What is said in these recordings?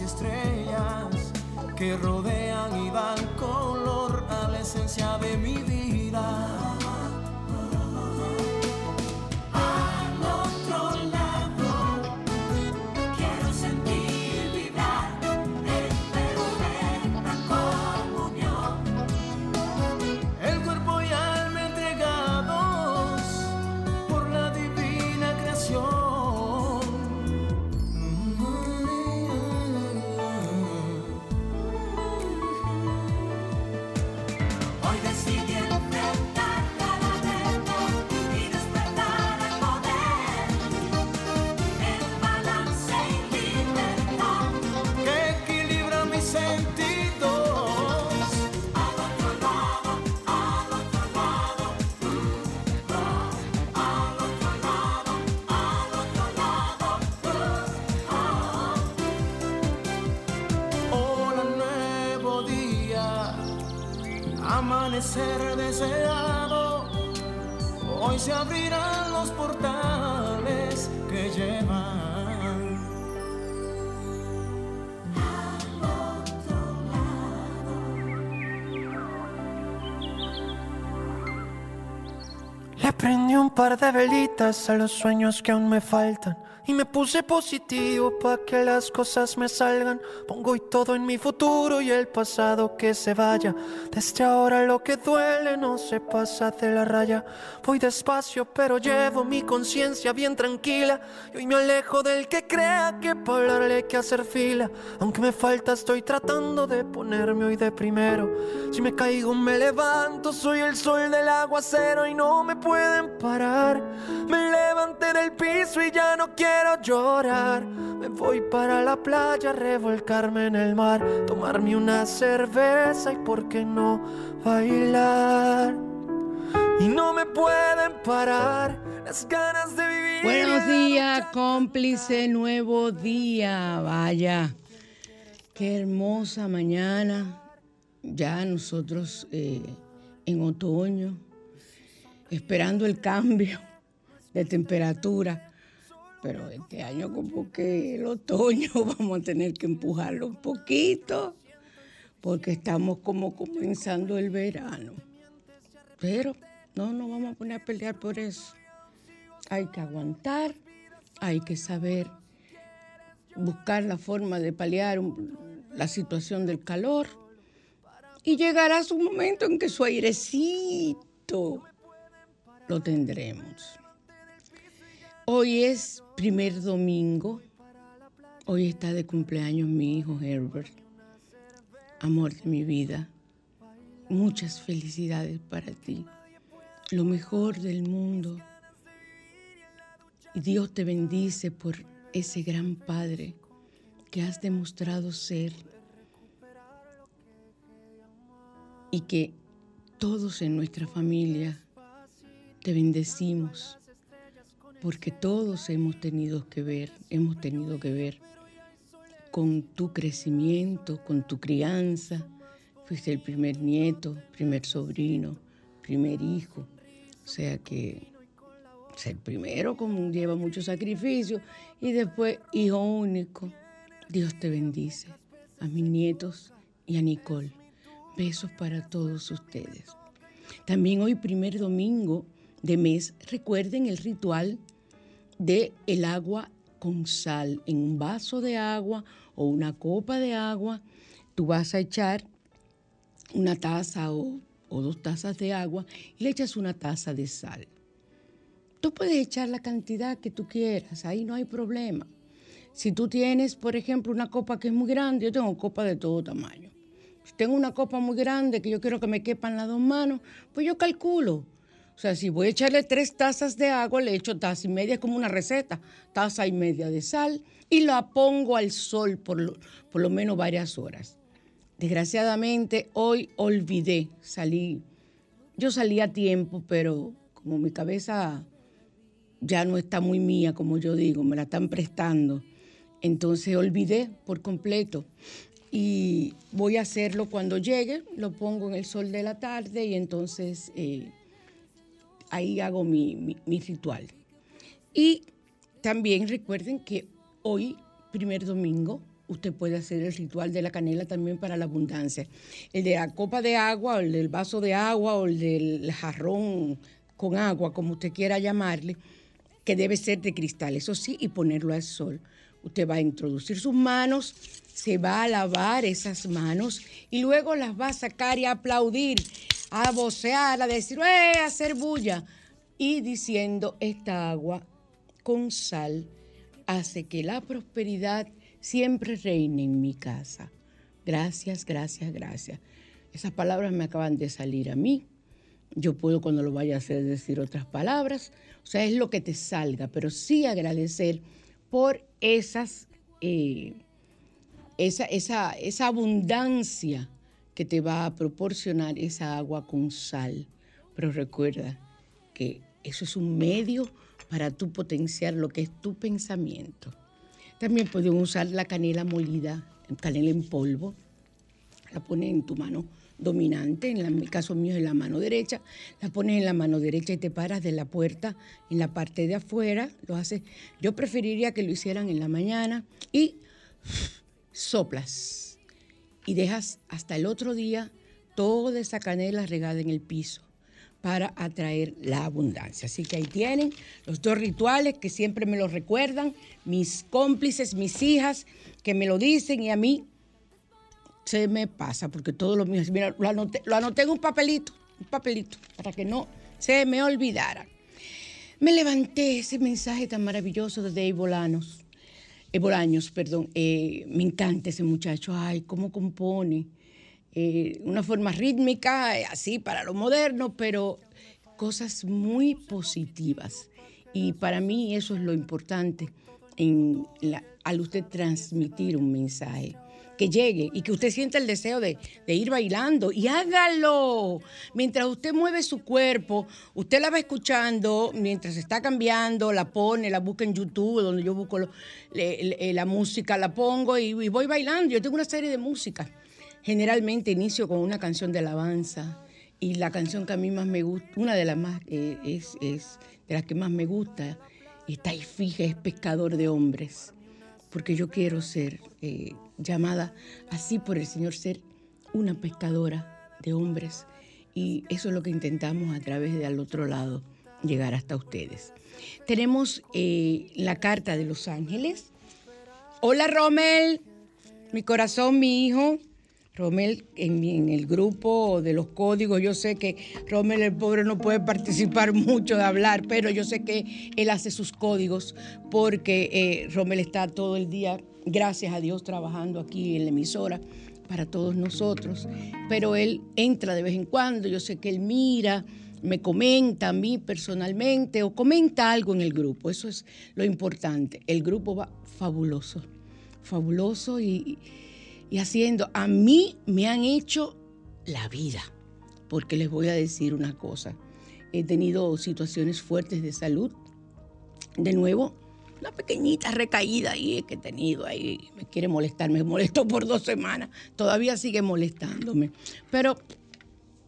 y estrellas que rodean y dan color a la esencia de mi vida. Hoy se abrirán los portales que llevan. Le prendí un par de velitas a los sueños que aún me faltan y me puse positivo para que las cosas me salgan. Pongo hoy todo en mi futuro y el pasado que se vaya. Desde ahora lo que duele no se pasa de la raya. Voy despacio, pero llevo mi conciencia bien tranquila. Y hoy me alejo del que crea que para hablarle hay que hacer fila. Aunque me falta, estoy tratando de ponerme hoy de primero. Si me caigo, me levanto. Soy el sol del aguacero y no me pueden parar. Me levanté del piso y ya no quiero quiero llorar. Me voy para la playa, revolcarme en el mar, tomarme una cerveza y por qué no bailar. Y no me pueden parar las ganas de vivir. Buenos días, cómplice, nuevo día. Vaya, qué hermosa mañana. Ya nosotros eh, en otoño, esperando el cambio de temperatura pero este año como que el otoño vamos a tener que empujarlo un poquito, porque estamos como comenzando el verano. Pero no nos vamos a poner a pelear por eso. Hay que aguantar, hay que saber buscar la forma de paliar la situación del calor y llegará su momento en que su airecito lo tendremos. Hoy es primer domingo. Hoy está de cumpleaños mi hijo Herbert. Amor de mi vida. Muchas felicidades para ti. Lo mejor del mundo. Y Dios te bendice por ese gran Padre que has demostrado ser. Y que todos en nuestra familia te bendecimos porque todos hemos tenido que ver, hemos tenido que ver con tu crecimiento, con tu crianza. Fuiste el primer nieto, primer sobrino, primer hijo. O sea que ser primero como lleva mucho sacrificio y después hijo único. Dios te bendice. A mis nietos y a Nicole. Besos para todos ustedes. También hoy primer domingo de mes, recuerden el ritual de el agua con sal en un vaso de agua o una copa de agua. Tú vas a echar una taza o, dos tazas de agua y le echas una taza de sal. Tú puedes echar la cantidad que tú quieras, ahí no hay problema. Si tú tienes, por ejemplo, una copa que es muy grande, yo tengo copa de todo tamaño. Si tengo una copa muy grande que yo quiero que me quepan las dos manos, pues yo calculo o sea, si voy a echarle tres tazas de agua, le echo taza y media, como una receta, taza y media de sal y la pongo al sol por lo, por lo menos varias horas. Desgraciadamente, hoy olvidé, salí, yo salí a tiempo, pero como mi cabeza ya no está muy mía, como yo digo, me la están prestando. Entonces olvidé por completo. Y voy a hacerlo cuando llegue, lo pongo en el sol de la tarde y entonces eh, ahí hago mi, mi ritual. Y también recuerden que hoy, primer domingo, usted puede hacer el ritual de la canela también para la abundancia. El de la copa de agua, o el del vaso de agua, o el del jarrón con agua, como usted quiera llamarle, que debe ser de cristal, eso sí, y ponerlo al sol. Usted va a introducir sus manos, se va a lavar esas manos y luego las va a sacar y a aplaudir, a vocear, a decir, ¡eh! a hacer bulla. Y diciendo, esta agua con sal hace que la prosperidad siempre reine en mi casa. Gracias, gracias, gracias. Esas palabras me acaban de salir a mí. Yo puedo cuando lo vaya a hacer decir otras palabras. O sea, es lo que te salga, pero sí agradecer por esas, eh, esa, esa, esa abundancia que te va a proporcionar esa agua con sal. Pero recuerda que eso es un medio para tú potenciar lo que es tu pensamiento. También pueden usar la canela molida, canela en polvo. La pones en tu mano dominante, en, el caso mío es la mano derecha, la pones en la mano derecha y te paras de la puerta en la parte de afuera, lo haces. Yo preferiría que lo hicieran en la mañana y soplas y dejas hasta el otro día toda esa canela regada en el piso para atraer la abundancia. Así que ahí tienen los dos rituales que siempre me los recuerdan, mis cómplices, mis hijas, que me lo dicen y a mí se me pasa, porque todo lo mío, mira, lo anoté, lo anoté en un papelito, un papelito, para que no se me olvidara. Me levanté ese mensaje tan maravilloso de Dave Bolanos, eh, perdón, eh, me encanta ese muchacho, ay, cómo compone, eh, una forma rítmica, eh, así para lo moderno, pero cosas muy positivas. Y para mí eso es lo importante en al usted transmitir un mensaje que llegue y que usted sienta el deseo de, de, ir bailando y hágalo. Mientras usted mueve su cuerpo, usted la va escuchando, mientras está cambiando, la pone, la busca en YouTube, donde yo busco la música, la pongo y, voy bailando. Yo tengo una serie de música Generalmente inicio con una canción de alabanza y la canción que a mí más me gusta, una de las más, eh, es, de las que más me gusta, está ahí fija, es Pescador de Hombres, porque yo quiero ser eh, llamada así por el Señor, ser una pescadora de hombres y eso es lo que intentamos a través de al otro lado llegar hasta ustedes. Tenemos eh, la carta de los ángeles. Hola Rommel, mi corazón, mi hijo. Romel, en, el grupo de los códigos, yo sé que Romel el pobre no puede participar mucho de hablar, pero yo sé que él hace sus códigos porque eh, Romel está todo el día, gracias a Dios, trabajando aquí en la emisora para todos nosotros. Pero él entra de vez en cuando, yo sé que él mira, me comenta a mí personalmente o comenta algo en el grupo. Eso es lo importante. El grupo va fabuloso, fabuloso y y haciendo. A mí me han hecho la vida, porque les voy a decir una cosa. He tenido situaciones fuertes de salud. De nuevo, una pequeñita recaída ahí que he tenido ahí. Me quiere molestar, me molestó por dos semanas. Todavía sigue molestándome. Pero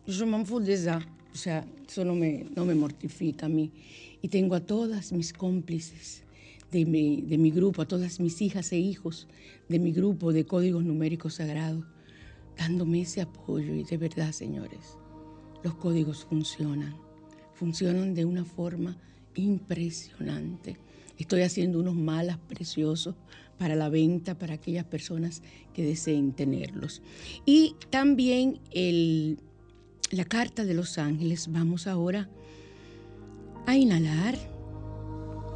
yo me O sea, eso no me, no me mortifica a mí. Y tengo a todas mis cómplices de mi, de mi grupo, a todas mis hijas e hijos de mi grupo de códigos numéricos sagrados, dándome ese apoyo. Y de verdad, señores, los códigos funcionan, funcionan de una forma impresionante. Estoy haciendo unos malas preciosos para la venta, para aquellas personas que deseen tenerlos. Y también el, la carta de los ángeles. Vamos ahora a inhalar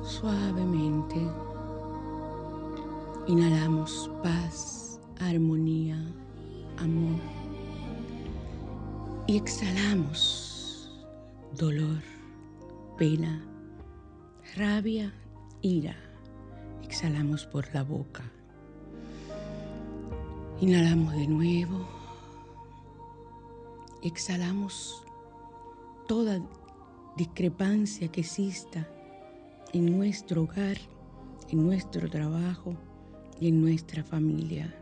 suavemente. Inhalamos paz, armonía, amor. Y exhalamos dolor, pena, rabia, ira. Exhalamos por la boca. Inhalamos de nuevo. Exhalamos toda discrepancia que exista en nuestro hogar, en nuestro trabajo y en nuestra familia.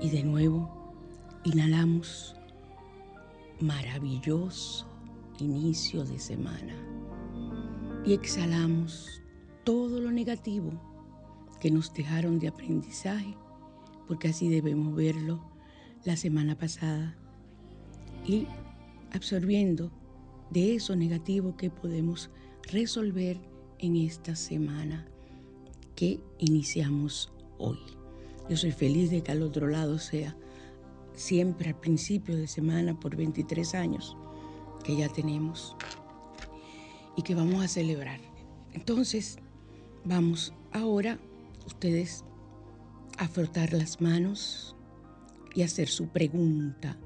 Y de nuevo, inhalamos maravilloso inicio de semana. Y exhalamos todo lo negativo que nos dejaron de aprendizaje, porque así debemos verlo la semana pasada. Y absorbiendo de eso negativo que podemos resolver en esta semana que iniciamos hoy. Yo soy feliz de que al otro lado sea siempre al principio de semana por 23 años que ya tenemos y que vamos a celebrar. Entonces, vamos ahora ustedes a frotar las manos y hacer su pregunta.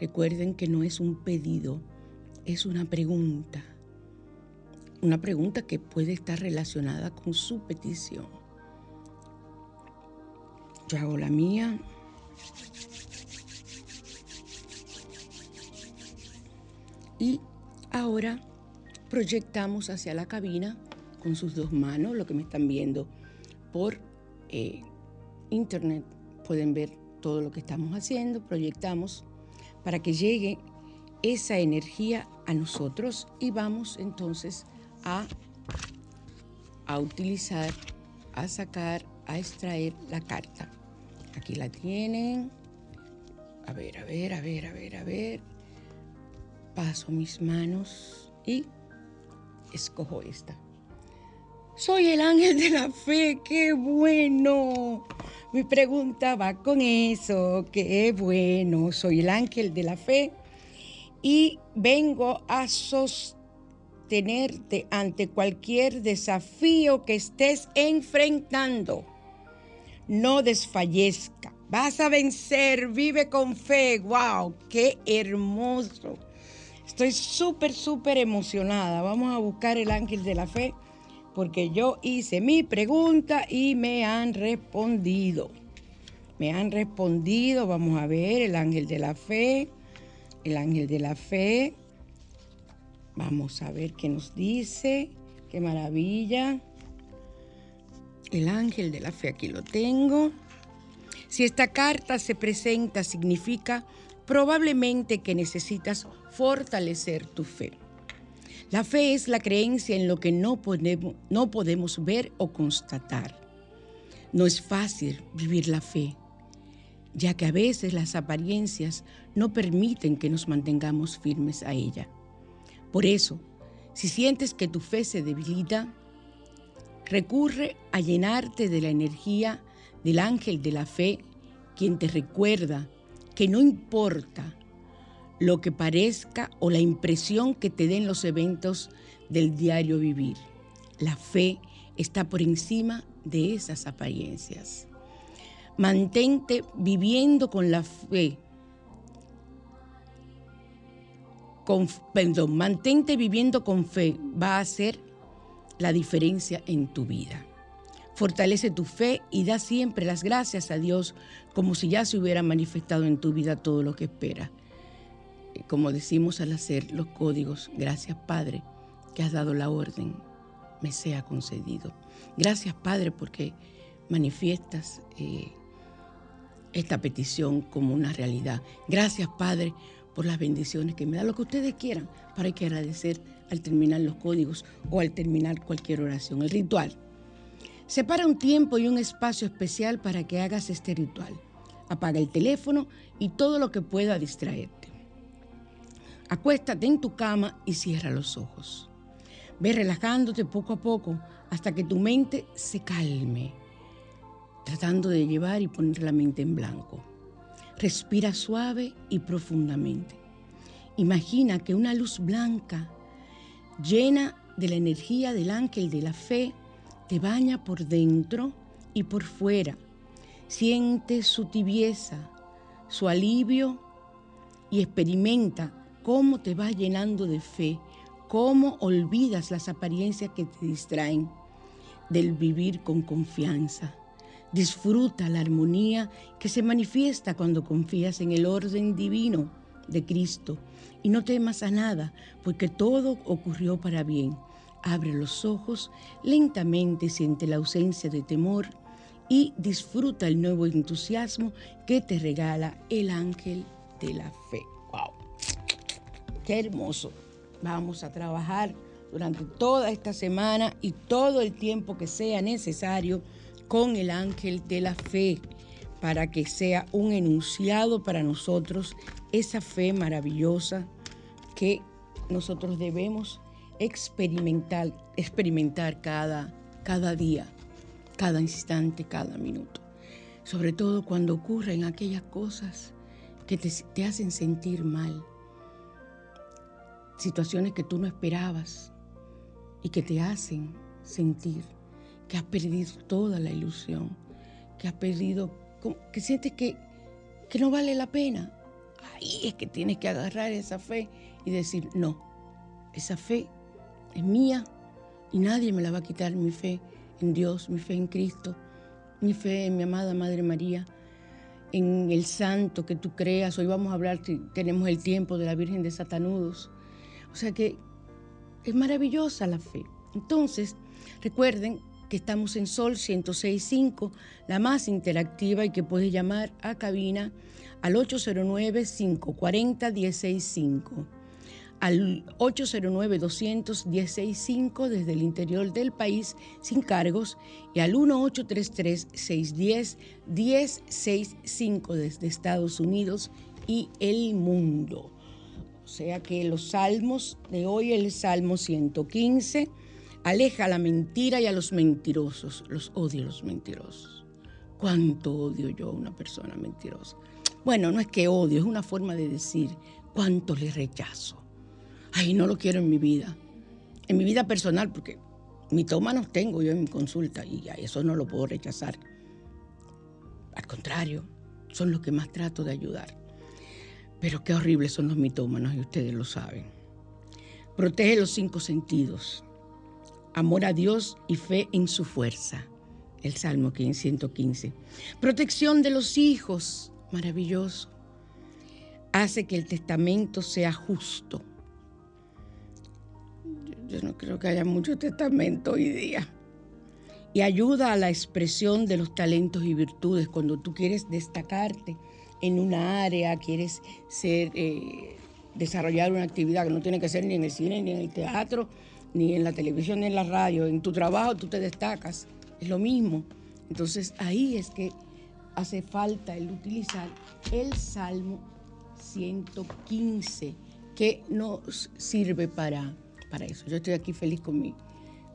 Recuerden que no es un pedido, es una pregunta. Una pregunta que puede estar relacionada con su petición. Yo hago la mía. Y ahora proyectamos hacia la cabina con sus dos manos, lo que me están viendo por eh, internet. Pueden ver todo lo que estamos haciendo, proyectamos para que llegue esa energía a nosotros y vamos entonces a, a utilizar, a sacar, a extraer la carta. Aquí la tienen. A ver, a ver, a ver, a ver, a ver paso mis manos y escojo esta. Soy el ángel de la fe, qué bueno. Mi pregunta va con eso, qué bueno. Soy el ángel de la fe y vengo a sostenerte ante cualquier desafío que estés enfrentando. No desfallezca, vas a vencer, vive con fe. ¡Wow! ¡Qué hermoso! Estoy súper, súper emocionada. Vamos a buscar el ángel de la fe porque yo hice mi pregunta y me han respondido. Me han respondido, vamos a ver, el ángel de la fe, el ángel de la fe. Vamos a ver qué nos dice. Qué maravilla. El ángel de la fe, aquí lo tengo. Si esta carta se presenta, significa probablemente que necesitas fortalecer tu fe. La fe es la creencia en lo que no podemos, no podemos ver o constatar. No es fácil vivir la fe, ya que a veces las apariencias no permiten que nos mantengamos firmes a ella. Por eso, si sientes que tu fe se debilita, recurre a llenarte de la energía del ángel de la fe, quien te recuerda que no importa lo que parezca o la impresión que te den los eventos del diario vivir. La fe está por encima de esas apariencias. Mantente viviendo con la fe. Con, perdón, mantente viviendo con fe. Va a hacer la diferencia en tu vida. Fortalece tu fe y da siempre las gracias a Dios como si ya se hubiera manifestado en tu vida todo lo que espera. Como decimos al hacer los códigos, gracias Padre que has dado la orden, me sea concedido. Gracias Padre porque manifiestas eh, esta petición como una realidad. Gracias Padre por las bendiciones que me da, lo que ustedes quieran, para que agradecer al terminar los códigos o al terminar cualquier oración, el ritual. Separa un tiempo y un espacio especial para que hagas este ritual. Apaga el teléfono y todo lo que pueda distraerte. Acuéstate en tu cama y cierra los ojos. Ve relajándote poco a poco hasta que tu mente se calme, tratando de llevar y poner la mente en blanco. Respira suave y profundamente. Imagina que una luz blanca, llena de la energía del ángel de la fe, te baña por dentro y por fuera. Siente su tibieza, su alivio y experimenta cómo te va llenando de fe, cómo olvidas las apariencias que te distraen del vivir con confianza. Disfruta la armonía que se manifiesta cuando confías en el orden divino de Cristo y no temas a nada, porque todo ocurrió para bien Abre los ojos, lentamente siente la ausencia de temor y disfruta el nuevo entusiasmo que te regala el ángel de la fe. ¡Wow! ¡Qué hermoso! Vamos a trabajar durante toda esta semana y todo el tiempo que sea necesario con el ángel de la fe para que sea un enunciado para nosotros esa fe maravillosa que nosotros debemos experimentar, experimentar cada, cada día, cada instante, cada minuto. Sobre todo cuando ocurren aquellas cosas que te, te hacen sentir mal, situaciones que tú no esperabas y que te hacen sentir que has perdido toda la ilusión, que has perdido, que sientes que, que no vale la pena. Ahí es que tienes que agarrar esa fe y decir, no, esa fe es mía y nadie me la va a quitar, mi fe en Dios, mi fe en Cristo, mi fe en mi amada Madre María, en el santo que tú creas. Hoy vamos a hablar, tenemos el tiempo de la Virgen de Satanudos. O sea que es maravillosa la fe. Entonces, recuerden que estamos en Sol 106.5, la más interactiva y que puedes llamar a cabina al 809-540-165, al 809-200-165 desde el interior del país sin cargos y al 1833-610-1065 desde Estados Unidos y el mundo. Sea que los salmos de hoy, el Salmo 115, aleja la mentira y a los mentirosos. Los odio a los mentirosos. ¿Cuánto odio yo a una persona mentirosa? Bueno, no es que odio, es una forma de decir cuánto le rechazo. Ay, no lo quiero en mi vida. En mi vida personal, porque mitómanos tengo yo en mi consulta y a eso no lo puedo rechazar. Al contrario, son los que más trato de ayudar. Pero qué horribles son los mitómanos y ustedes lo saben. Protege los cinco sentidos. Amor a Dios y fe en su fuerza. El Salmo 115. Protección de los hijos maravilloso. Hace que el testamento sea justo. Yo no creo que haya mucho testamento hoy día. Y ayuda a la expresión de los talentos y virtudes cuando tú quieres destacarte en una área, quieres ser, eh, desarrollar una actividad que no tiene que ser ni en el cine, ni en el teatro, ni en la televisión, ni en la radio. En tu trabajo tú te destacas. Es lo mismo. Entonces ahí es que hace falta el utilizar el Salmo 115, que nos sirve para, para eso. Yo estoy aquí feliz con mi,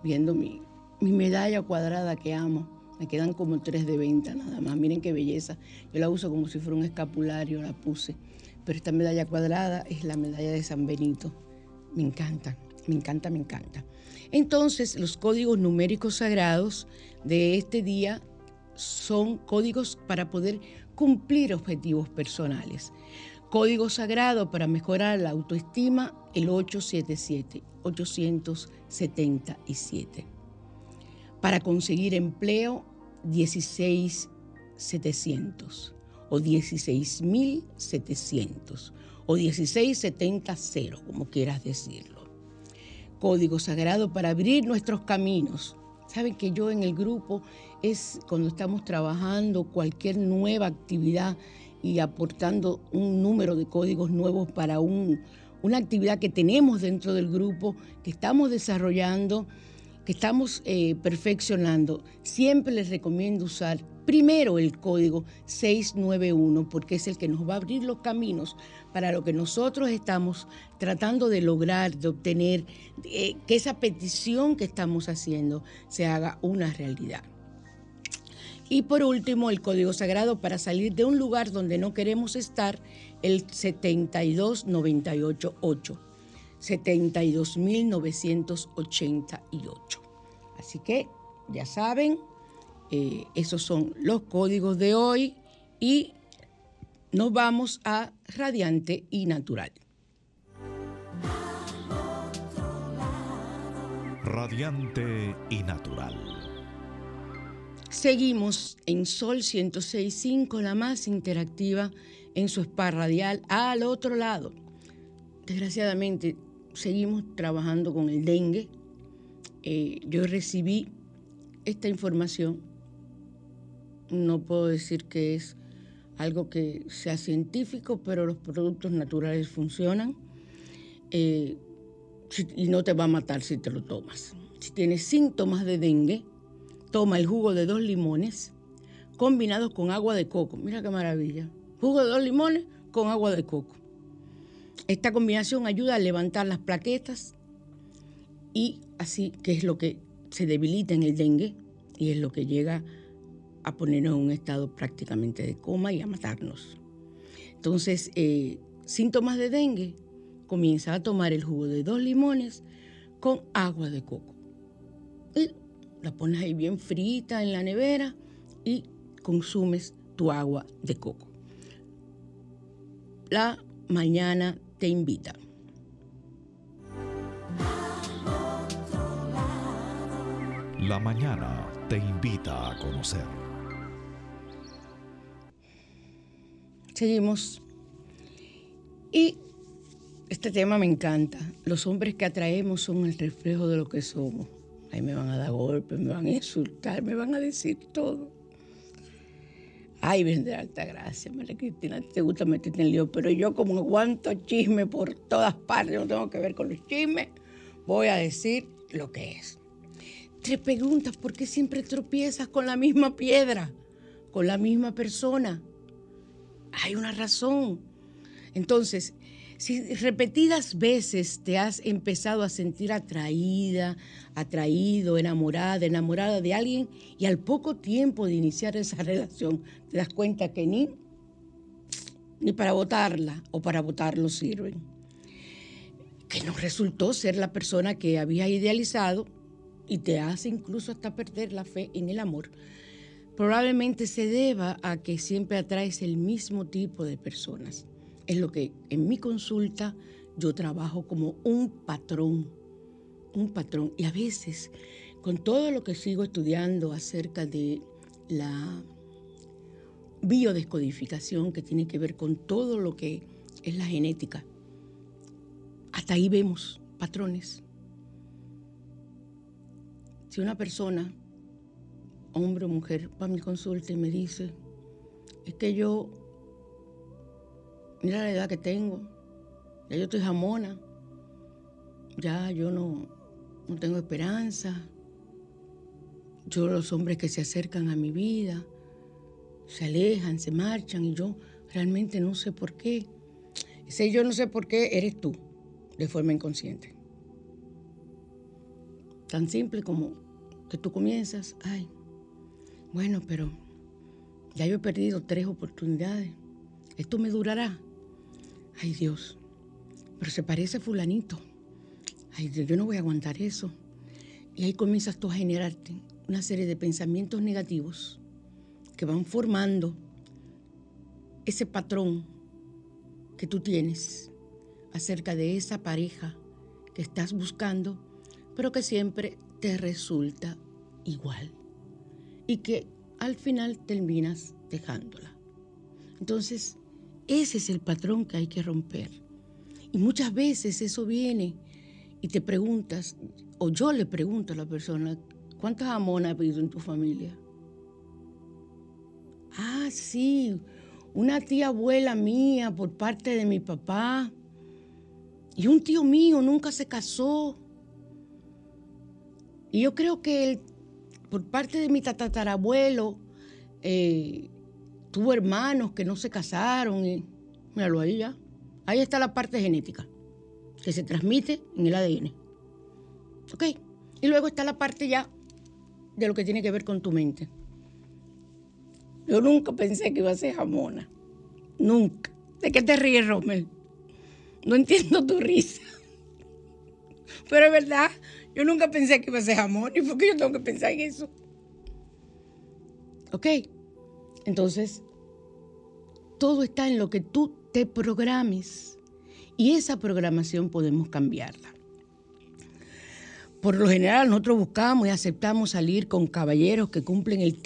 viendo mi, mi medalla cuadrada que amo. Me quedan como tres de venta nada más. Miren qué belleza. Yo la uso como si fuera un escapulario, la puse. Pero esta medalla cuadrada es la medalla de San Benito. Me encanta, me encanta, me encanta. Entonces, los códigos numéricos sagrados de este día son códigos para poder cumplir objetivos personales. Código sagrado para mejorar la autoestima, el 877, 877. Para conseguir empleo, 16700 o 16700 o 16700, como quieras decirlo. Código sagrado para abrir nuestros caminos, Saben que yo en el grupo es cuando estamos trabajando cualquier nueva actividad y aportando un número de códigos nuevos para una actividad que tenemos dentro del grupo, que estamos desarrollando, que estamos eh, perfeccionando. Siempre les recomiendo usar primero el código 691 porque es el que nos va a abrir los caminos para lo que nosotros estamos tratando de lograr, de obtener, que esa petición que estamos haciendo se haga una realidad. Y por último, el código sagrado para salir de un lugar donde no queremos estar, el 72988. 72.988. Así que ya saben, eh, esos son los códigos de hoy y nos vamos a radiante y natural. Radiante y natural. Seguimos en Sol 106.5, la más interactiva en su spa radial al otro lado. Desgraciadamente, seguimos trabajando con el dengue eh, yo recibí esta información. No puedo decir que es algo que sea científico, pero los productos naturales funcionan eh, y no te va a matar si te lo tomas. Si tienes síntomas de dengue, toma el jugo de dos limones combinados con agua de coco. Mira qué maravilla. Jugo de dos limones con agua de coco. Esta combinación ayuda a levantar las plaquetas y así que es lo que se debilita en el dengue y es lo que llega a ponernos en un estado prácticamente de coma y a matarnos. Entonces, eh, síntomas de dengue, comienza a tomar el jugo de dos limones con agua de coco. Y la pones ahí bien frita en la nevera y consumes tu agua de coco. La mañana te invita. La mañana te invita a conocer. Seguimos. Y este tema me encanta. Los hombres que atraemos son el reflejo de lo que somos. Ahí me van a dar golpes, me van a insultar, me van a decir todo. Ay, vendrá alta gracia, María Cristina, te gusta meterte en lío, pero yo como aguanto chisme por todas partes, no tengo que ver con los chismes, voy a decir lo que es. Te preguntas por qué siempre tropiezas con la misma piedra, con la misma persona. Hay una razón. Entonces, si repetidas veces te has empezado a sentir atraída, atraído, enamorada, enamorada de alguien y al poco tiempo de iniciar esa relación te das cuenta que ni, ni para votarla o para votarlo sirven. Que no resultó ser la persona que había idealizado y te hace incluso hasta perder la fe en el amor. Probablemente se deba a que siempre atraes el mismo tipo de personas es lo que en mi consulta yo trabajo como un patrón, un patrón. Y a veces, con todo lo que sigo estudiando acerca de la biodescodificación que tiene que ver con todo lo que es la genética, hasta ahí vemos patrones. Si una persona, hombre o mujer, va a mi consulta y me dice, es que yo Mira la edad que tengo. Ya yo estoy jamona. Ya yo no, no tengo esperanza. Yo los hombres que se acercan a mi vida se alejan, se marchan y yo realmente no sé por qué. Ese yo no sé por qué eres tú, de forma inconsciente. Tan simple como que tú comienzas, ay, bueno, pero ya yo he perdido tres oportunidades. Esto me durará. Ay Dios, pero se parece a fulanito. Ay Dios, yo no voy a aguantar eso. Y ahí comienzas tú a generarte una serie de pensamientos negativos que van formando ese patrón que tú tienes acerca de esa pareja que estás buscando, pero que siempre te resulta igual y que al final terminas dejándola. Entonces, ese es el patrón que hay que romper. Y muchas veces eso viene y te preguntas, o yo le pregunto a la persona, ¿cuántas amonas ha habido en tu familia? Ah, sí, una tía abuela mía por parte de mi papá. Y un tío mío nunca se casó. Y yo creo que él, por parte de mi tatarabuelo, eh, tuvo hermanos que no se casaron. Y, míralo ahí ya. Ahí está la parte genética que se transmite en el ADN. ¿Ok? Y luego está la parte ya de lo que tiene que ver con tu mente. Yo nunca pensé que iba a ser jamona. Nunca. ¿De qué te ríes, Rommel? No entiendo tu risa. Pero es verdad, yo nunca pensé que iba a ser jamón. ¿Y por qué yo tengo que pensar en eso? ¿Ok? Entonces, todo está en lo que tú te programes y esa programación podemos cambiarla. Por lo general nosotros buscamos y aceptamos salir con caballeros que cumplen el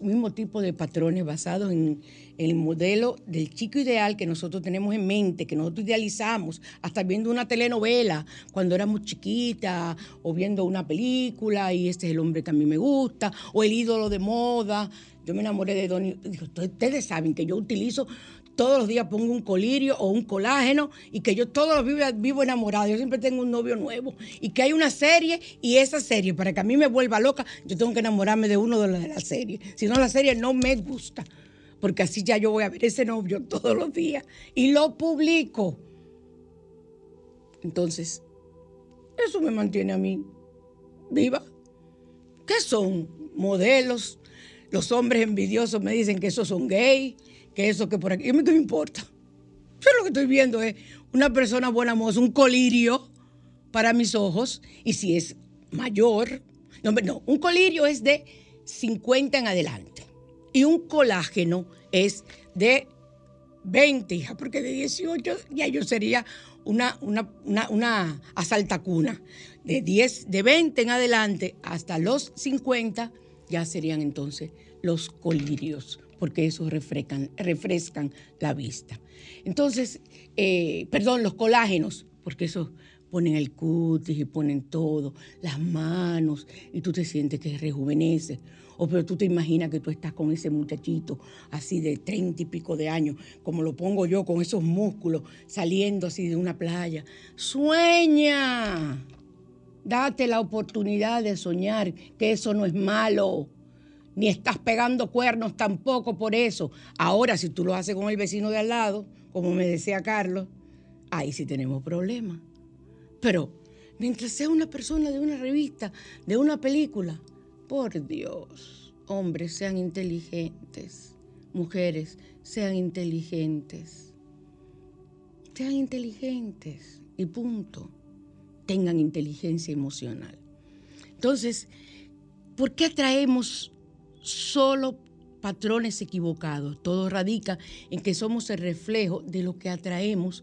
mismo tipo de patrones basados en, el modelo del chico ideal que nosotros tenemos en mente, que nosotros idealizamos, hasta viendo una telenovela cuando éramos chiquitas, o viendo una película, y este es el hombre que a mí me gusta, o el ídolo de moda. Yo me enamoré de Donnie. Ustedes saben que yo utilizo todos los días pongo un colirio o un colágeno y que yo todos los días vivo enamorado. Yo siempre tengo un novio nuevo y que hay una serie y esa serie, para que a mí me vuelva loca, yo tengo que enamorarme de uno de los de la serie. Si no, la serie no me gusta, porque así ya yo voy a ver ese novio todos los días y lo publico. Entonces, eso me mantiene a mí viva. ¿Qué son? Modelos. Los hombres envidiosos me dicen que esos son gays que eso que por aquí. ¿Y mí qué me importa? Yo lo que estoy viendo es una persona buena moza, un colirio para mis ojos. Y si es mayor, no, no, un colirio es de 50 en adelante. Y un colágeno es de 20, hija, porque de 18 ya yo sería una, una, una, una asaltacuna. De, 10, de 20 en adelante hasta los 50 ya serían entonces los colirios porque eso refrescan, refrescan la vista. Entonces, eh, perdón, los colágenos, porque eso ponen el cutis y ponen todo, las manos, y tú te sientes que rejuveneces. O pero tú te imaginas que tú estás con ese muchachito así de treinta y pico de años, como lo pongo yo, con esos músculos, saliendo así de una playa. Sueña. Date la oportunidad de soñar, que eso no es malo ni estás pegando cuernos tampoco por eso. Ahora, si tú lo haces con el vecino de al lado, como me decía Carlos, ahí sí tenemos problemas. Pero mientras sea una persona de una revista, de una película, por Dios, hombres, sean inteligentes, mujeres, sean inteligentes. Sean inteligentes y punto. Tengan inteligencia emocional. Entonces, ¿por qué traemos solo patrones equivocados. Todo radica en que somos el reflejo de lo que atraemos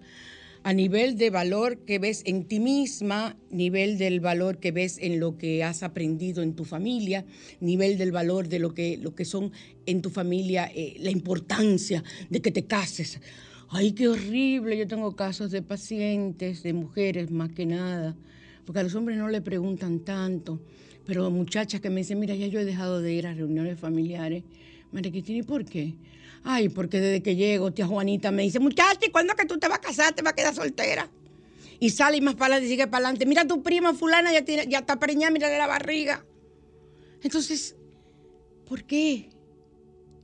a nivel de valor que ves en ti misma, nivel del valor que ves en lo que has aprendido en tu familia, nivel del valor de lo que, lo que son en tu familia, eh, la importancia de que te cases. Ay, qué horrible. Yo tengo casos de pacientes, de mujeres más que nada, porque a los hombres no le preguntan tanto pero muchachas que me dicen, mira, ya yo he dejado de ir a reuniones familiares. María Cristina, ¿y por qué? Ay, porque desde que llego, tía Juanita me dice, muchacha, ¿y cuándo es que tú te vas a casar? ¿Te vas a quedar soltera? Y sale y más para adelante sigue para adelante. Mira tu prima fulana, ya, tiene, ya está preñada, mira de la barriga. Entonces, ¿por qué?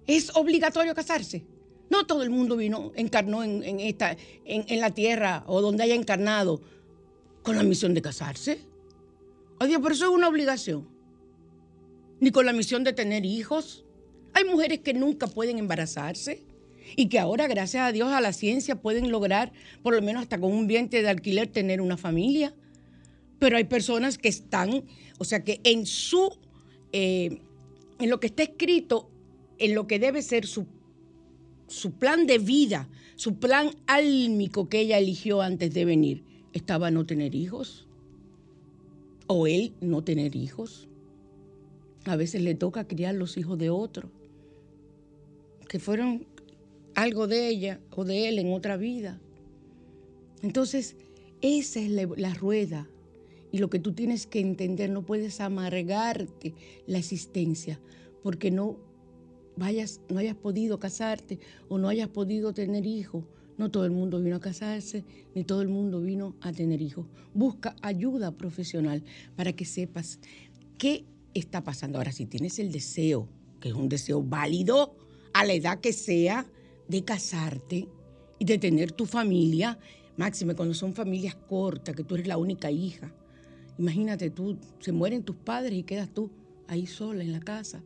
¿Es obligatorio casarse? No todo el mundo vino, encarnó en, esta, en la tierra o donde haya encarnado con la misión de casarse. Oye, pero eso es una obligación. Ni con la misión de tener hijos. Hay mujeres que nunca pueden embarazarse y que ahora, gracias a Dios, a la ciencia pueden lograr, por lo menos hasta con un vientre de alquiler, tener una familia. Pero hay personas que están, o sea, que en su, eh, en lo que está escrito, en lo que debe ser su, su plan de vida, su plan álmico que ella eligió antes de venir, estaba no tener hijos o él no tener hijos. A veces le toca criar los hijos de otro, fueron algo de ella o de él en otra vida. Entonces, esa es la, rueda. Y lo que tú tienes que entender, no puedes amargarte la existencia porque no vayas, no hayas podido casarte o no hayas podido tener hijos no todo el mundo vino a casarse, ni todo el mundo vino a tener hijos. Busca ayuda profesional para que sepas qué está pasando. Ahora, si tienes el deseo, que es un deseo válido a la edad que sea, de casarte y de tener tu familia, máxime cuando son familias cortas, que tú eres la única hija. Imagínate tú, se mueren tus padres y quedas tú ahí sola en la casa.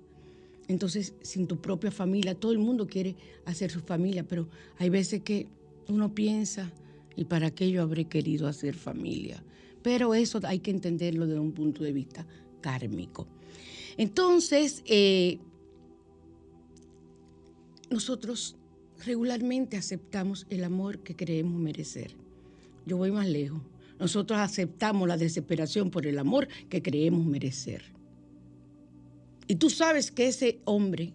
Entonces, sin tu propia familia, todo el mundo quiere hacer su familia, pero hay veces que uno piensa, y para qué yo habré querido hacer familia. Pero eso hay que entenderlo desde un punto de vista kármico. Entonces, eh, nosotros regularmente aceptamos el amor que creemos merecer. Yo voy más lejos. Nosotros aceptamos la desesperación por el amor que creemos merecer. Y tú sabes que ese hombre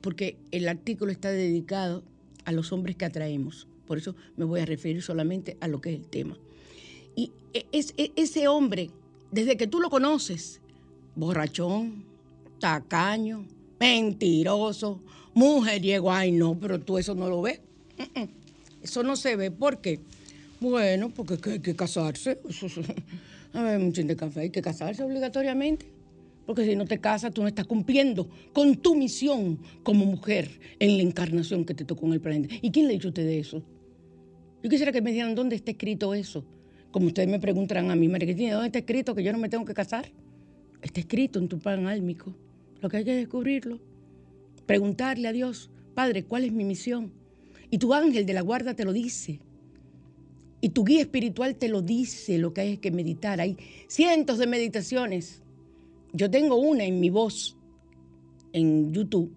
porque el artículo está dedicado a los hombres que atraemos. Por eso me voy a referir solamente a lo que es el tema. Y e, es, e, ese hombre, desde que tú lo conoces, borrachón, tacaño, mentiroso, mujeriego, ay no, pero tú eso no lo ves. Eso no se ve. ¿Por qué? Bueno, porque hay que casarse. A ver, un de café, hay que casarse obligatoriamente. Porque si no te casas, tú no estás cumpliendo con tu misión como mujer en la encarnación que te tocó en el planeta. ¿Y quién le dicho a usted eso? Yo quisiera que me dijeran dónde está escrito eso. Como ustedes me preguntarán a mí, María Cristina, ¿dónde está escrito que yo no me tengo que casar? Está escrito en tu pan álmico. Lo que hay que descubrirlo. Preguntarle a Dios, Padre, ¿cuál es mi misión? Y tu ángel de la guarda te lo dice. Y tu guía espiritual te lo dice, lo que hay que meditar. Hay cientos de meditaciones. Yo tengo una en mi voz, en YouTube,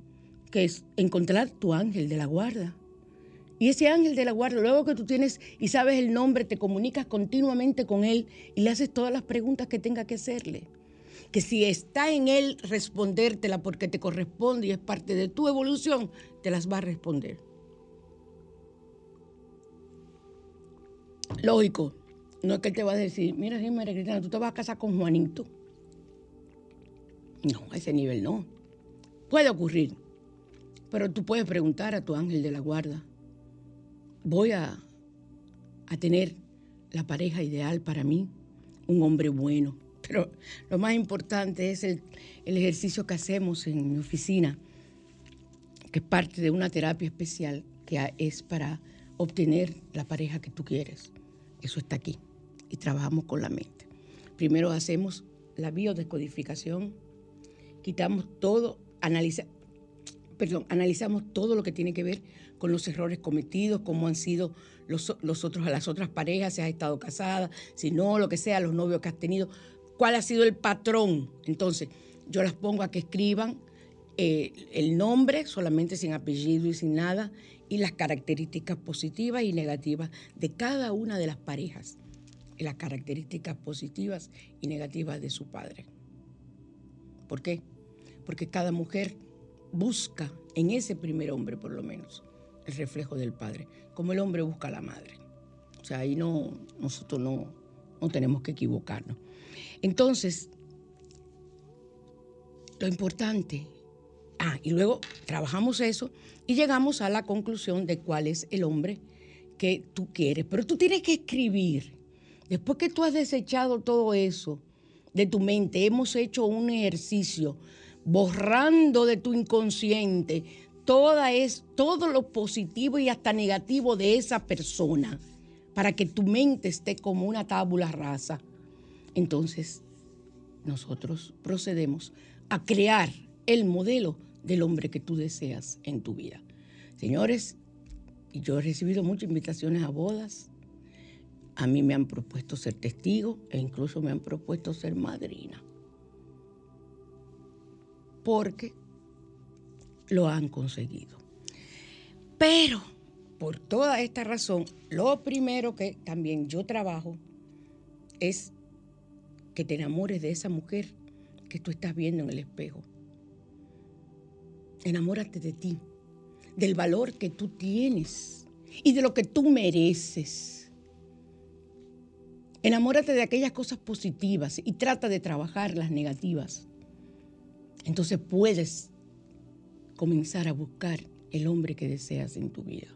que es encontrar tu ángel de la guarda. Y ese ángel de la guarda, luego que tú tienes y sabes el nombre, te comunicas continuamente con él y le haces todas las preguntas que tenga que hacerle. Que si está en él respondértela porque te corresponde y es parte de tu evolución, te las va a responder. Lógico, no es que te va a decir, mira, María Cristina, tú te vas a casar con Juanito. No, a ese nivel no. Puede ocurrir, pero tú puedes preguntar a tu ángel de la guarda, voy a, a tener la pareja ideal para mí, un hombre bueno. Pero lo más importante es el, el ejercicio que hacemos en mi oficina, que es parte de una terapia especial que es para obtener la pareja que tú quieres. Eso está aquí. Y trabajamos con la mente. Primero hacemos la biodescodificación, quitamos todo, analiza, perdón, analizamos todo lo que tiene que ver con los errores cometidos, cómo han sido los, los otros, las otras parejas, si has estado casada, si no, lo que sea, los novios que has tenido, cuál ha sido el patrón. Entonces, yo las pongo a que escriban eh, el nombre, solamente sin apellido y sin nada, y las características positivas y negativas de cada una de las parejas, las características positivas y negativas de su padre. ¿Por qué? Porque cada mujer busca en ese primer hombre, por lo menos, el reflejo del padre, como el hombre busca a la madre. O sea, ahí no, nosotros no, no tenemos que equivocarnos. Entonces, lo importante Ah, y luego trabajamos eso y llegamos a la conclusión de cuál es el hombre que tú quieres. Pero tú tienes que escribir. Después que tú has desechado todo eso de tu mente, hemos hecho un ejercicio borrando de tu inconsciente toda es, todo lo positivo y hasta negativo de esa persona para que tu mente esté como una tábula rasa. Entonces, nosotros procedemos a crear el modelo del hombre que tú deseas en tu vida. Señores, yo he recibido muchas invitaciones a bodas. A mí me han propuesto ser testigo e incluso me han propuesto ser madrina. Porque lo han conseguido. Pero, por toda esta razón, lo primero que también yo trabajo es que te enamores de esa mujer que tú estás viendo en el espejo Enamórate de ti, del valor que tú tienes y de lo que tú mereces. Enamórate de aquellas cosas positivas y trata de trabajar las negativas. Entonces puedes comenzar a buscar el hombre que deseas en tu vida.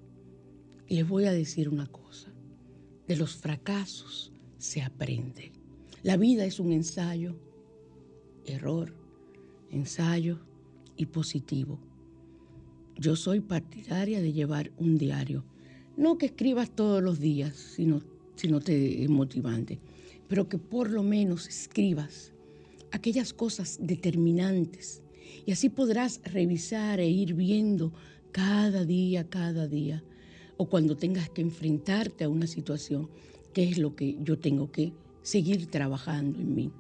Y les voy a decir una cosa, de los fracasos se aprende. La vida es un ensayo, error, ensayo, y positivo. Yo soy partidaria de llevar un diario. No que escribas todos los días, sino, si no te es motivante, pero que por lo menos escribas aquellas cosas determinantes. Y así podrás revisar e ir viendo cada día, cada día, o cuando tengas que enfrentarte a una situación, qué es lo que yo tengo que seguir trabajando en mí.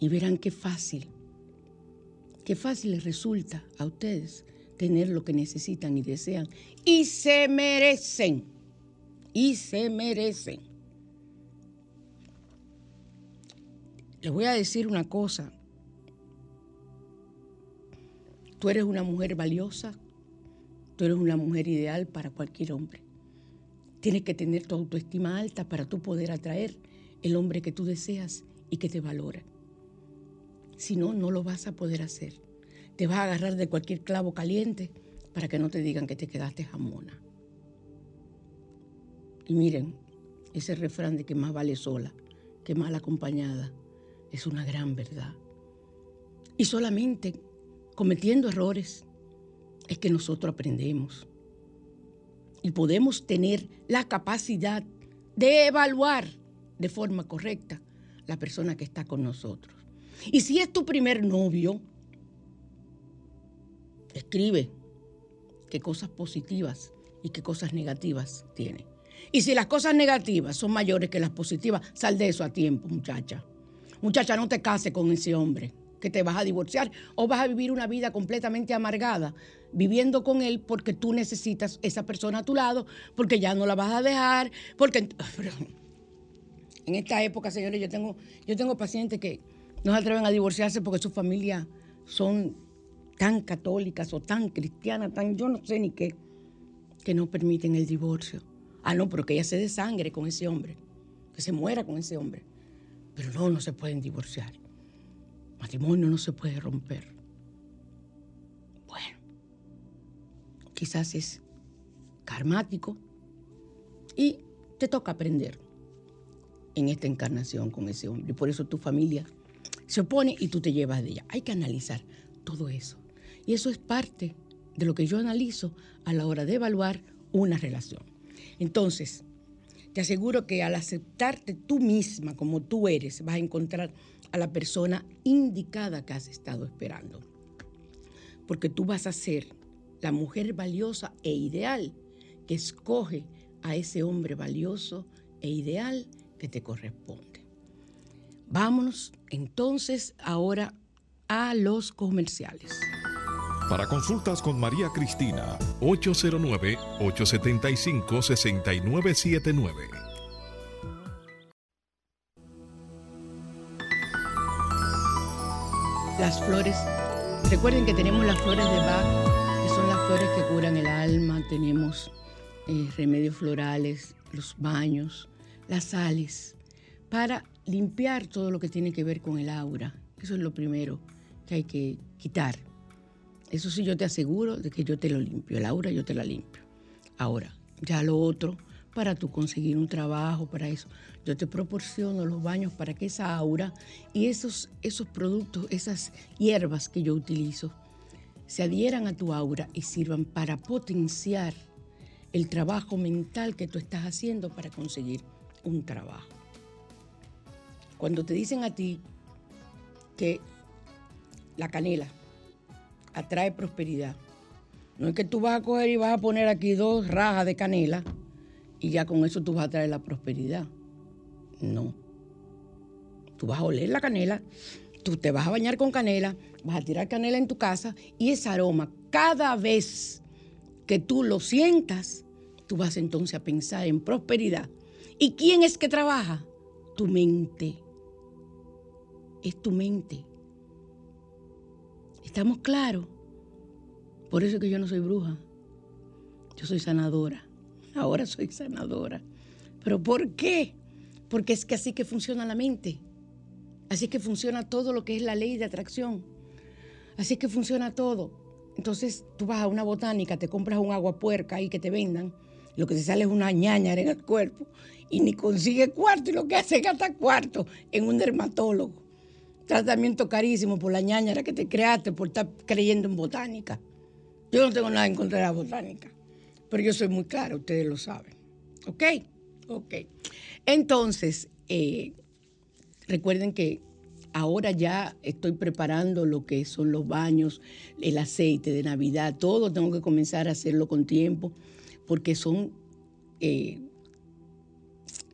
Y verán qué fácil Qué fácil les resulta a ustedes tener lo que necesitan y desean. Y se merecen. Y se merecen. Les voy a decir una cosa. Tú eres una mujer valiosa, tú eres una mujer ideal para cualquier hombre. Tienes que tener tu autoestima alta para tú poder atraer el hombre que tú deseas y que te valora. Si no, no lo vas a poder hacer. Te vas a agarrar de cualquier clavo caliente para que no te digan que te quedaste jamona. Y miren, ese refrán de que más vale sola que mal acompañada es una gran verdad. Y solamente cometiendo errores es que nosotros aprendemos. Y podemos tener la capacidad de evaluar de forma correcta la persona que está con nosotros. Y si es tu primer novio, escribe qué cosas positivas y qué cosas negativas tiene. Y si las cosas negativas son mayores que las positivas, sal de eso a tiempo, muchacha. Muchacha, no te cases con ese hombre, que te vas a divorciar o vas a vivir una vida completamente amargada viviendo con él porque tú necesitas esa persona a tu lado, porque ya no la vas a dejar, porque en esta época, señores, yo tengo, yo tengo pacientes que no se atreven a divorciarse porque sus familias son tan católicas o tan cristianas, tan yo no sé ni qué, que no permiten el divorcio. Ah, no, pero que ella se dé sangre con ese hombre, que se muera con ese hombre. Pero no, no se pueden divorciar. Matrimonio no se puede romper. Bueno, quizás es karmático y te toca aprender en esta encarnación con ese hombre. Por eso tu familia se opone y tú te llevas de ella. Hay que analizar todo eso. Y eso es parte de lo que yo analizo a la hora de evaluar una relación. Entonces, te aseguro que al aceptarte tú misma como tú eres, vas a encontrar a la persona indicada que has estado esperando. Porque tú vas a ser la mujer valiosa e ideal que escoge a ese hombre valioso e ideal que te corresponde. Vámonos entonces ahora a los comerciales. Para consultas con María Cristina, 809-875-6979. Las flores. Recuerden que tenemos las flores de Bach, que son las flores que curan el alma. Tenemos eh, remedios florales, los baños, las sales, para limpiar todo lo que tiene que ver con el aura. Eso es lo primero que hay que quitar eso sí yo te aseguro de que yo te lo limpio. El aura yo te la limpio. Ahora, ya lo otro, para tú conseguir un trabajo, para eso, yo te proporciono los baños para que esa aura y esos, esos productos, esas hierbas que yo utilizo, se adhieran a tu aura y sirvan para potenciar el trabajo mental que tú estás haciendo para conseguir un trabajo. Cuando te dicen a ti que la canela, atrae prosperidad. No es que tú vas a coger y vas a poner aquí dos rajas de canela y ya con eso tú vas a traer la prosperidad. No. Tú vas a oler la canela, tú te vas a bañar con canela, vas a tirar canela en tu casa y ese aroma, cada vez que tú lo sientas, tú vas entonces a pensar en prosperidad. ¿Y quién es que trabaja? Tu mente. Es tu mente. ¿Estamos claros? Por eso que yo no soy bruja. Yo soy sanadora. Ahora soy sanadora. ¿Pero por qué? Porque es que así que funciona la mente. Así que funciona todo lo que es la ley de atracción. Así que funciona todo. Entonces tú vas a una botánica, te compras un agua puerca ahí que te vendan, lo que te sale es una ñañara en el cuerpo y ni consigue cuarto y lo que hace es gastar cuarto en un dermatólogo tratamiento carísimo por la ñañara que te creaste por estar creyendo en botánica. Yo no tengo nada en contra de la botánica, pero yo soy muy clara, ustedes lo saben. ¿Ok? Ok. Entonces, eh, recuerden que ahora ya estoy preparando lo que son los baños, el aceite de Navidad, todo tengo que comenzar a hacerlo con tiempo, porque son eh,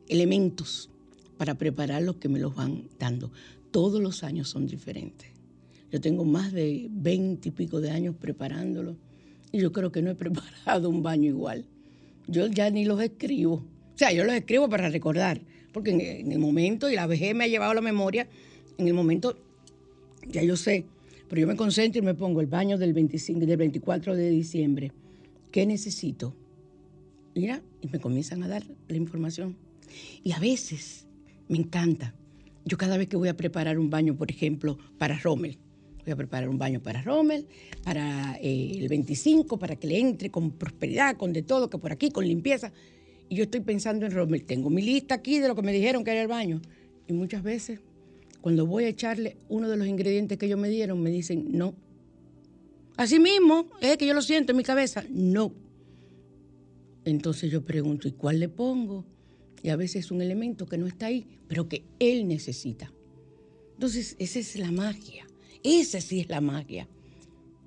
elementos para preparar los que me los van dando todos los años son diferentes. Yo tengo más de veinte y pico de años preparándolo y yo creo que no he preparado un baño igual. Yo ya ni los escribo. O sea, yo los escribo para recordar, porque en, el momento, y la vejez me ha llevado a la memoria, en el momento ya yo sé. Pero yo me concentro y me pongo el baño del, 25, del 24 de diciembre. ¿Qué necesito? Mira, y me comienzan a dar la información. Y a veces me encanta. Yo cada vez que voy a preparar un baño, por ejemplo, para Rommel, voy a preparar un baño para Rommel, para eh, el 25, para que le entre con prosperidad, con de todo, que por aquí, con limpieza. Y yo estoy pensando en Rommel. Tengo mi lista aquí de lo que me dijeron que era el baño. Y muchas veces, cuando voy a echarle uno de los ingredientes que ellos me dieron, me dicen no. Así mismo, es que yo lo siento en mi cabeza, no. Entonces yo pregunto, ¿y cuál le pongo? Y a veces es un elemento que no está ahí, pero que él necesita. Entonces, esa es la magia. Esa sí es la magia.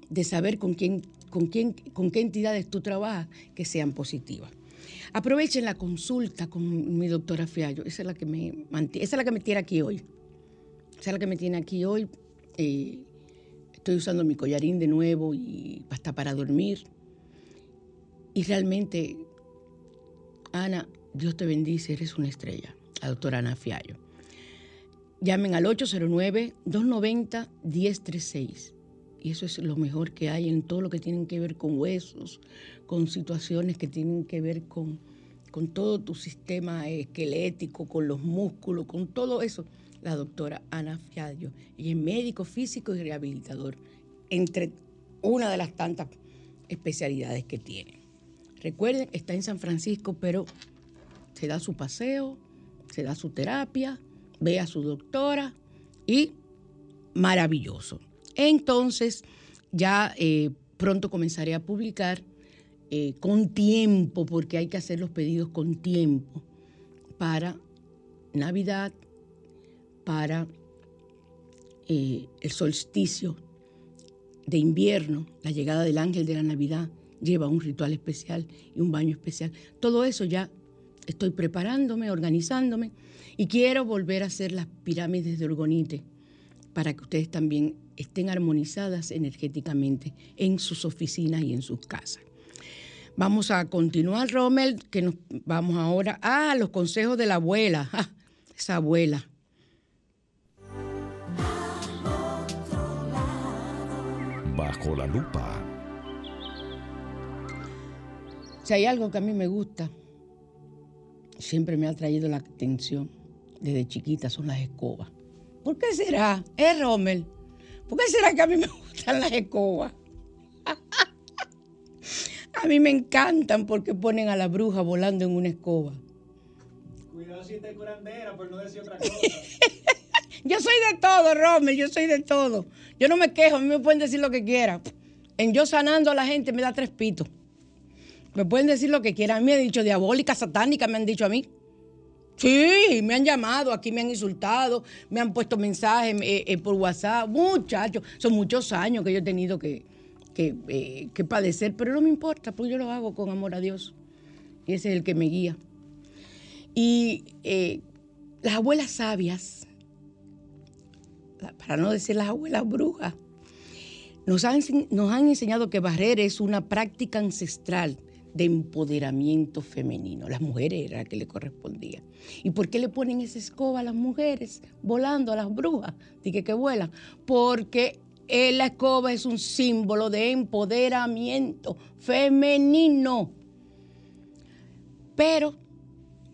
De saber con quién, con quién, con qué entidades tú trabajas que sean positivas. Aprovechen la consulta con mi doctora Fiallo. Esa es la que me esa es la que me tiene aquí hoy. Esa es la que me tiene aquí hoy. Eh, estoy usando mi collarín de nuevo y hasta para dormir. Y realmente Ana, Dios te bendice, eres una estrella. La doctora Ana Fiallo. Llamen al 809-290-1036. Y eso es lo mejor que hay en todo lo que tienen que ver con huesos, con situaciones que tienen que ver con, con todo tu sistema esquelético, con los músculos, con todo eso. La doctora Ana Fiallo. Ella es médico físico y rehabilitador, entre una de las tantas especialidades que tiene. Recuerden, está en San Francisco, pero se da su paseo, se da su terapia, ve a su doctora y maravilloso. Entonces, ya eh, pronto comenzaré a publicar eh, con tiempo, porque hay que hacer los pedidos con tiempo para Navidad, para eh, el solsticio de invierno, la llegada del ángel de la Navidad lleva un ritual especial y un baño especial. Todo eso ya estoy preparándome, organizándome y quiero volver a hacer las pirámides de Orgonite para que ustedes también estén armonizadas energéticamente en sus oficinas y en sus casas. Vamos a continuar, Rommel, que nos vamos ahora a los consejos de la abuela. esa abuela. Bajo la lupa Si hay algo que a mí me gusta, siempre me ha traído la atención desde chiquita, son las escobas. ¿Por qué será? Es Rommel. ¿Por qué será que a mí me gustan las escobas? a mí me encantan porque ponen a la bruja volando en una escoba. Cuidado si te curandera, por no decir otra cosa. yo soy de todo, Rommel, yo soy de todo. Yo no me quejo, a mí me pueden decir lo que quieran. En yo sanando a la gente me da tres pitos. Me pueden decir lo que quieran. A mí me han dicho diabólica, satánica, me han dicho a mí. Sí, me han llamado, aquí me han insultado, me han puesto mensajes eh, eh, por WhatsApp. Muchachos, son muchos años que yo he tenido que, eh, que, padecer, pero no me importa, porque yo lo hago con amor a Dios. Y ese es el que me guía. Y las abuelas sabias, para no decir las abuelas brujas, nos han, nos han enseñado que barrer es una práctica ancestral de empoderamiento femenino. Las mujeres era la que le correspondía. ¿Y por qué le ponen esa escoba a las mujeres volando a las brujas? Dije que vuelan. Porque la escoba es un símbolo de empoderamiento femenino. Pero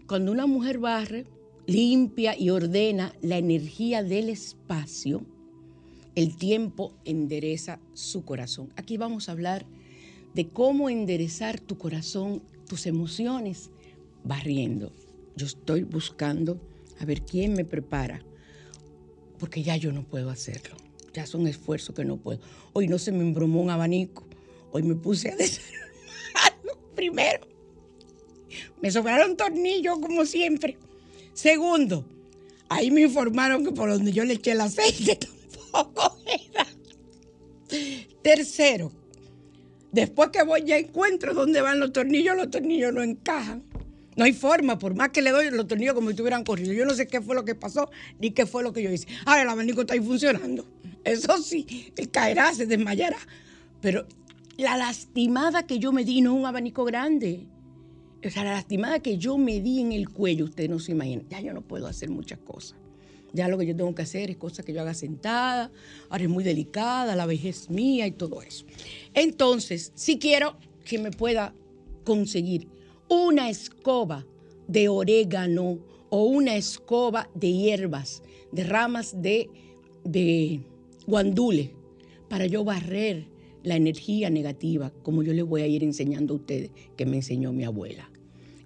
cuando una mujer barre, limpia y ordena la energía del espacio, el tiempo endereza su corazón. Aquí vamos a hablar de cómo enderezar tu corazón, tus emociones, barriendo. Yo estoy buscando a ver quién me prepara, porque ya yo no puedo hacerlo. Ya son esfuerzos que no puedo. Hoy no se me embromó un abanico. Hoy me puse a desarmarlo primero. Me sobraron tornillos como siempre. Segundo, ahí me informaron que por donde yo le eché el aceite tampoco era. Tercero, Después que voy ya encuentro dónde van los tornillos, los tornillos no encajan. No hay forma, por más que le doy los tornillos como si estuvieran corrido. Yo no sé qué fue lo que pasó ni qué fue lo que yo hice. Ahora el abanico está ahí funcionando. Eso sí, él caerá, se desmayará. Pero la lastimada que yo me di no es un abanico grande. O sea, la lastimada que yo me di en el cuello, usted no se imagina. Ya yo no puedo hacer muchas cosas. Ya lo que yo tengo que hacer es cosas que yo haga sentada, ahora es muy delicada, la vejez mía y todo eso. Entonces, si quiero que me pueda conseguir una escoba de orégano o una escoba de hierbas, de ramas de, de guandule, para yo barrer la energía negativa, como yo les voy a ir enseñando a ustedes, que me enseñó mi abuela.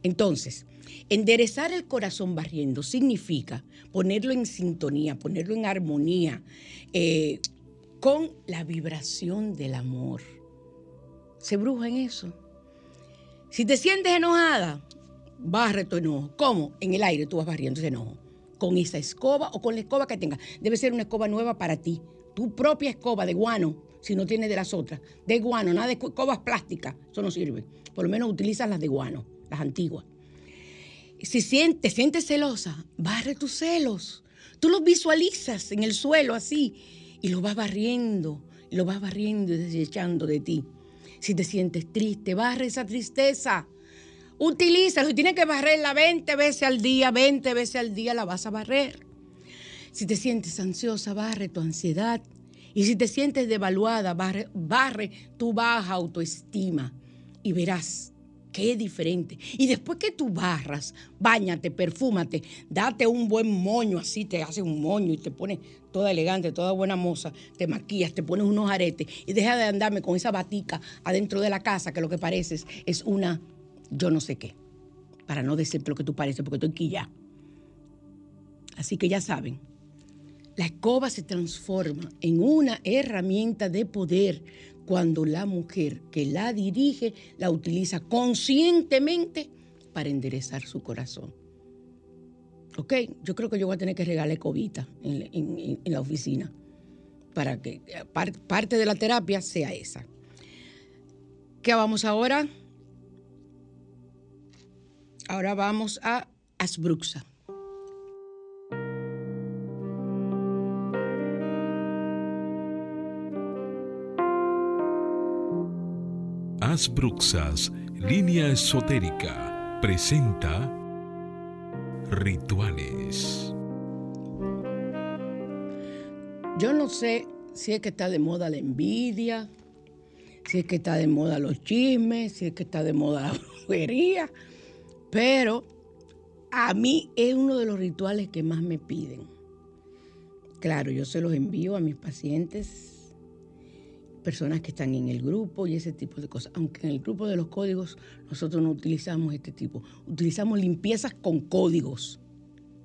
Entonces, enderezar el corazón barriendo significa ponerlo en sintonía, ponerlo en armonía eh, con la vibración del amor. Se bruja en eso. Si te sientes enojada, barre tu enojo. ¿Cómo? En el aire tú vas barriendo ese enojo. Con esa escoba o con la escoba que tengas. Debe ser una escoba nueva para ti. Tu propia escoba de guano, si no tienes de las otras. De guano, nada de escobas plásticas. Eso no sirve. Por lo menos utilizas las de guano, las antiguas. Si te sientes celosa, barre tus celos. Tú los visualizas en el suelo así y los vas barriendo, y los vas barriendo y desechando de ti. Si te sientes triste, barre esa tristeza. Utilízalo. Si tienes que barrerla 20 veces al día, 20 veces al día la vas a barrer. Si te sientes ansiosa, barre tu ansiedad. Y si te sientes devaluada, barre, barre tu baja autoestima. Y verás que es diferente. Y después que tú barras, bañate, perfúmate, date un buen moño, así te haces un moño y te pones toda elegante, toda buena moza, te maquillas, te pones unos aretes y deja de andarme con esa batica adentro de la casa que lo que pareces es una yo no sé qué, para no decirte lo que tú pareces, porque estoy aquí ya. Así que ya saben, la escoba se transforma en una herramienta de poder cuando la mujer que la dirige la utiliza conscientemente para enderezar su corazón. Ok, yo creo que yo voy a tener que regalar escobita en, la oficina para que parte de la terapia sea esa. ¿Qué vamos ahora? Ahora vamos a Asbruxa. Asbruxas, línea esotérica, presenta rituales. Yo no sé si es que está de moda la envidia, si es que está de moda los chismes, si es que está de moda la brujería, pero a mí es uno de los rituales que más me piden. Claro, yo se los envío a mis pacientes, personas que están en el grupo y ese tipo de cosas. Aunque en el grupo de los códigos nosotros no utilizamos este tipo. Utilizamos limpiezas con códigos.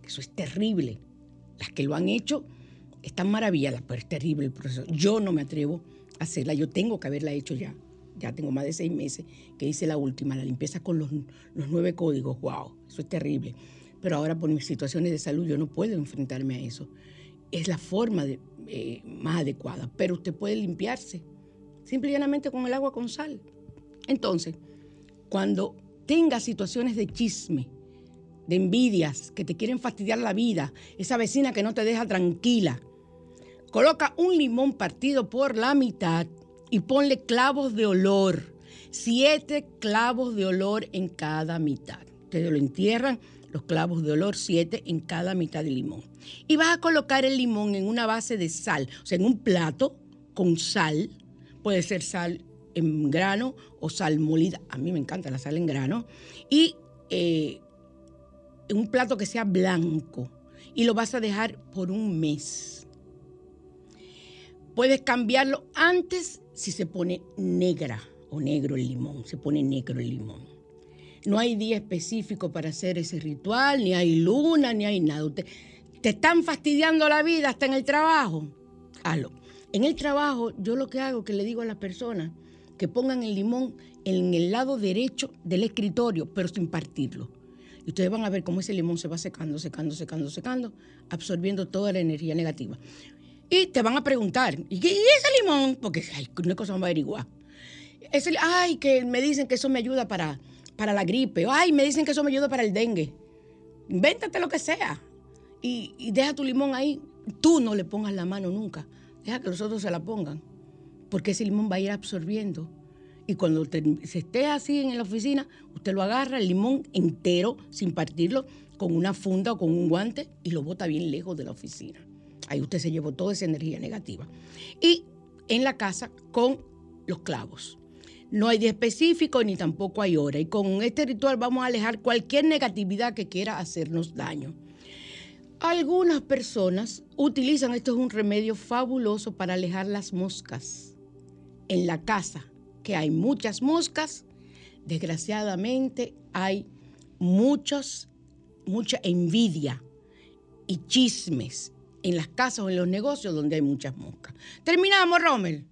Eso es terrible. Las que lo han hecho están maravilladas, pero es terrible el proceso. Yo no me atrevo a hacerla. Yo tengo que haberla hecho ya ya tengo más de seis meses que hice la última, la limpieza con los, nueve códigos, wow, eso es terrible. Pero ahora por mis situaciones de salud yo no puedo enfrentarme a eso. Es la forma eh, más adecuada, pero usted puede limpiarse simple y con el agua con sal. Entonces, cuando tenga situaciones de chisme, de envidias, que te quieren fastidiar la vida, esa vecina que no te deja tranquila, coloca un limón partido por la mitad y ponle clavos de olor, siete clavos de olor en cada mitad. Ustedes lo entierran, los clavos de olor, siete en cada mitad del limón. Y vas a colocar el limón en una base de sal, o sea, en un plato con sal, puede ser sal en grano o sal molida, a mí me encanta la sal en grano, y eh, un plato que sea blanco, y lo vas a dejar por un mes. Puedes cambiarlo antes si se pone negra o negro el limón, se pone negro el limón. No hay día específico para hacer ese ritual, ni hay luna, ni hay nada. te están fastidiando la vida hasta en el trabajo. Hazlo. En el trabajo, yo lo que hago que le digo a las personas que pongan el limón en el lado derecho del escritorio, pero sin partirlo. Y ustedes van a ver cómo ese limón se va secando, secando, secando, secando, absorbiendo toda la energía negativa. Y te van a preguntar, ¿y, ese limón? Porque ay, una cosa vamos a averiguar. Es ay, que me dicen que eso me ayuda para, para la gripe. Ay, me dicen que eso me ayuda para el dengue. Invéntate lo que sea. Y, deja tu limón ahí. Tú no le pongas la mano nunca. Deja que los otros se la pongan. Porque ese limón va a ir absorbiendo Y cuando se esté así en la oficina, usted lo agarra, el limón entero, sin partirlo, con una funda o con un guante y lo bota bien lejos de la oficina. Ahí usted se llevó toda esa energía negativa. Y en la casa con los clavos. No hay día específico ni tampoco hay hora. Y con este ritual vamos a alejar cualquier negatividad que quiera hacernos daño. Algunas personas utilizan, esto es un remedio fabuloso para alejar las moscas. En la casa, que hay muchas moscas, desgraciadamente hay muchos, mucha envidia y chismes en las casas o en los negocios donde hay muchas moscas. Terminamos, Rommel.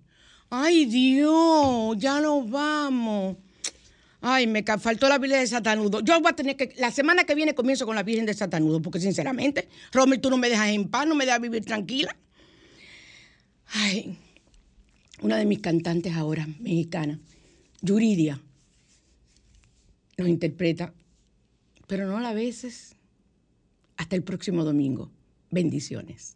Ay, Dios, ya nos vamos. Ay, me faltó la Virgen de Satanudo. Yo voy a tener que. La semana que viene comienzo con la Virgen de Satanudo, porque sinceramente, Rommel, tú no me dejas en paz, no me dejas vivir tranquila. Ay, una de mis cantantes ahora, mexicana, Yuridia, nos interpreta, pero no a la veces. Hasta el próximo domingo. Bendiciones.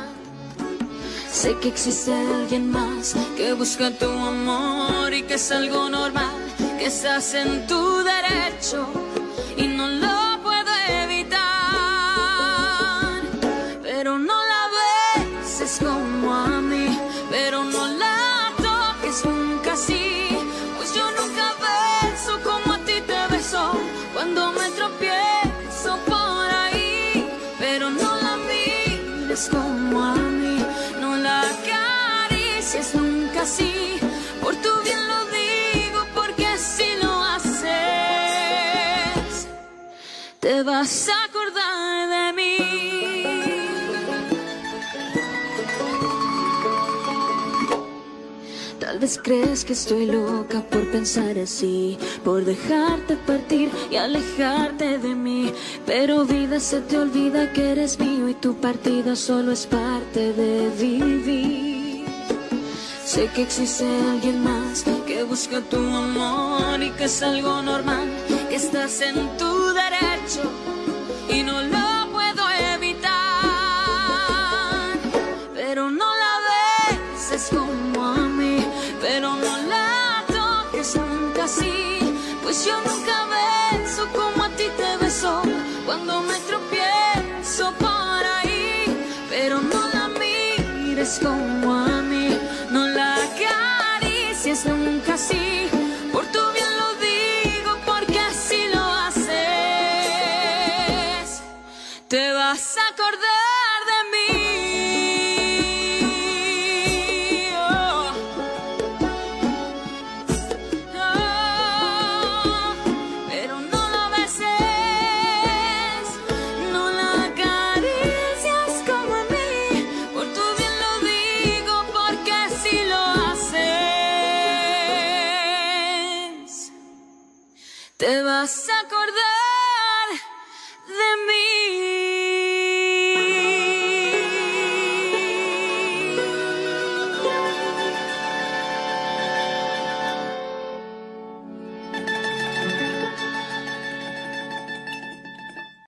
Sé que existe alguien más que busca tu amor y que es algo normal, que estás en tu derecho y no lo Por tu bien lo digo, porque si lo haces, te vas a acordar de mí. Tal vez crees que estoy loca por pensar así, por dejarte partir y alejarte de mí. Pero vida se te olvida que eres mío y tu partida solo es parte de vivir. Sé que existe alguien más que busca tu amor y que es algo normal, que estás en tu derecho y no lo puedo evitar. Pero no la beses como a mí, pero no la toques nunca así, pues yo nunca beso como a ti te beso cuando me tropiezo por ahí, pero no la mires como a mí Por tu bien